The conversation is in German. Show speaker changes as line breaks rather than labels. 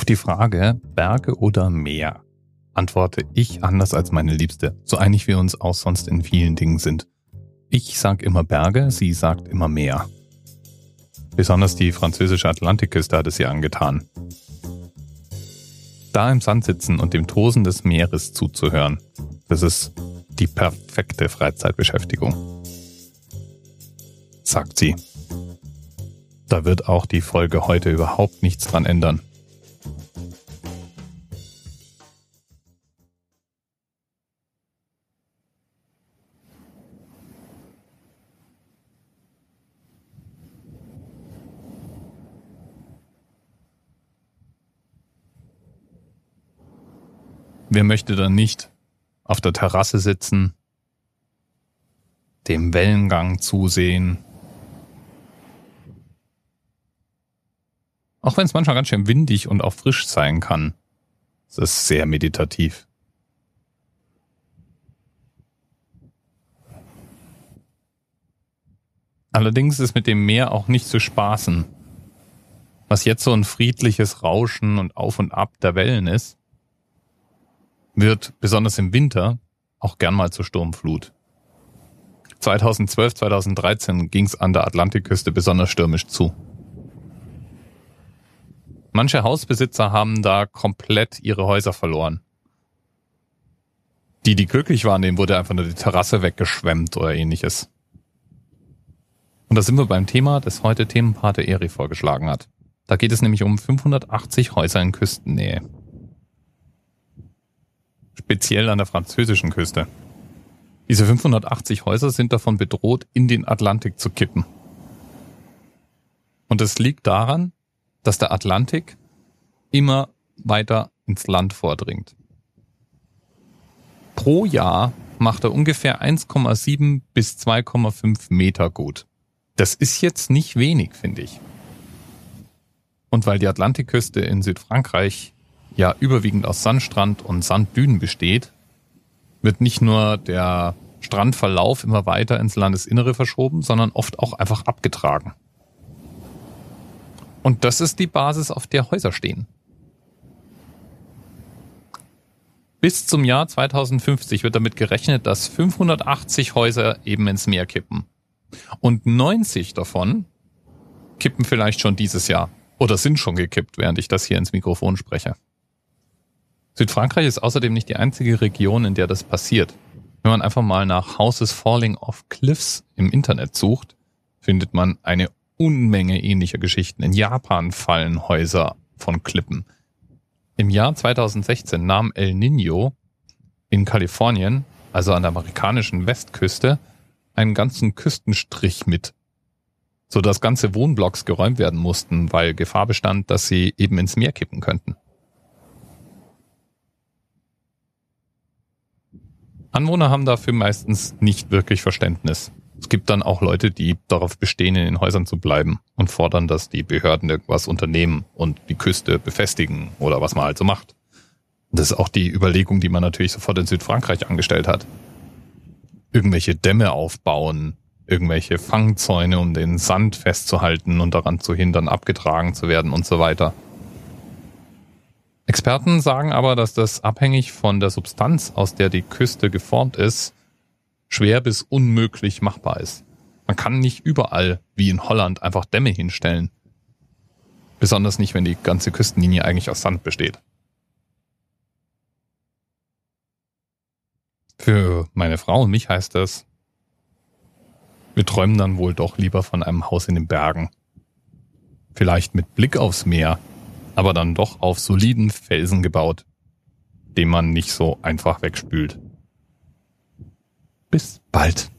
Auf die Frage Berge oder Meer antworte ich anders als meine Liebste, so einig wir uns auch sonst in vielen Dingen sind. Ich sag immer Berge, sie sagt immer Meer. Besonders die französische Atlantikküste hat es ihr angetan. Da im Sand sitzen und dem Tosen des Meeres zuzuhören, das ist die perfekte Freizeitbeschäftigung. Sagt sie. Da wird auch die Folge heute überhaupt nichts dran ändern. Wer möchte dann nicht auf der Terrasse sitzen, dem Wellengang zusehen? Auch wenn es manchmal ganz schön windig und auch frisch sein kann, ist es sehr meditativ. Allerdings ist mit dem Meer auch nicht zu spaßen. Was jetzt so ein friedliches Rauschen und Auf und Ab der Wellen ist, wird besonders im Winter auch gern mal zur Sturmflut. 2012, 2013 ging es an der Atlantikküste besonders stürmisch zu. Manche Hausbesitzer haben da komplett ihre Häuser verloren. Die, die glücklich waren, denen wurde einfach nur die Terrasse weggeschwemmt oder ähnliches. Und da sind wir beim Thema, das heute Themenpate Eri vorgeschlagen hat. Da geht es nämlich um 580 Häuser in Küstennähe speziell an der französischen Küste. Diese 580 Häuser sind davon bedroht, in den Atlantik zu kippen. Und es liegt daran, dass der Atlantik immer weiter ins Land vordringt. Pro Jahr macht er ungefähr 1,7 bis 2,5 Meter gut. Das ist jetzt nicht wenig, finde ich. Und weil die Atlantikküste in Südfrankreich ja überwiegend aus Sandstrand und Sanddünen besteht, wird nicht nur der Strandverlauf immer weiter ins Landesinnere verschoben, sondern oft auch einfach abgetragen. Und das ist die Basis, auf der Häuser stehen. Bis zum Jahr 2050 wird damit gerechnet, dass 580 Häuser eben ins Meer kippen. Und 90 davon kippen vielleicht schon dieses Jahr oder sind schon gekippt, während ich das hier ins Mikrofon spreche. Südfrankreich ist außerdem nicht die einzige Region, in der das passiert. Wenn man einfach mal nach Houses Falling Off Cliffs im Internet sucht, findet man eine Unmenge ähnlicher Geschichten. In Japan fallen Häuser von Klippen. Im Jahr 2016 nahm El Nino in Kalifornien, also an der amerikanischen Westküste, einen ganzen Küstenstrich mit, sodass ganze Wohnblocks geräumt werden mussten, weil Gefahr bestand, dass sie eben ins Meer kippen könnten. Anwohner haben dafür meistens nicht wirklich Verständnis. Es gibt dann auch Leute, die darauf bestehen, in den Häusern zu bleiben und fordern, dass die Behörden irgendwas unternehmen und die Küste befestigen oder was man halt so macht. Das ist auch die Überlegung, die man natürlich sofort in Südfrankreich angestellt hat. Irgendwelche Dämme aufbauen, irgendwelche Fangzäune, um den Sand festzuhalten und daran zu hindern, abgetragen zu werden und so weiter. Experten sagen aber, dass das abhängig von der Substanz, aus der die Küste geformt ist, schwer bis unmöglich machbar ist. Man kann nicht überall, wie in Holland, einfach Dämme hinstellen. Besonders nicht, wenn die ganze Küstenlinie eigentlich aus Sand besteht. Für meine Frau und mich heißt das, wir träumen dann wohl doch lieber von einem Haus in den Bergen. Vielleicht mit Blick aufs Meer, aber dann doch auf soliden Felsen gebaut, den man nicht so einfach wegspült. Bis bald.